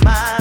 my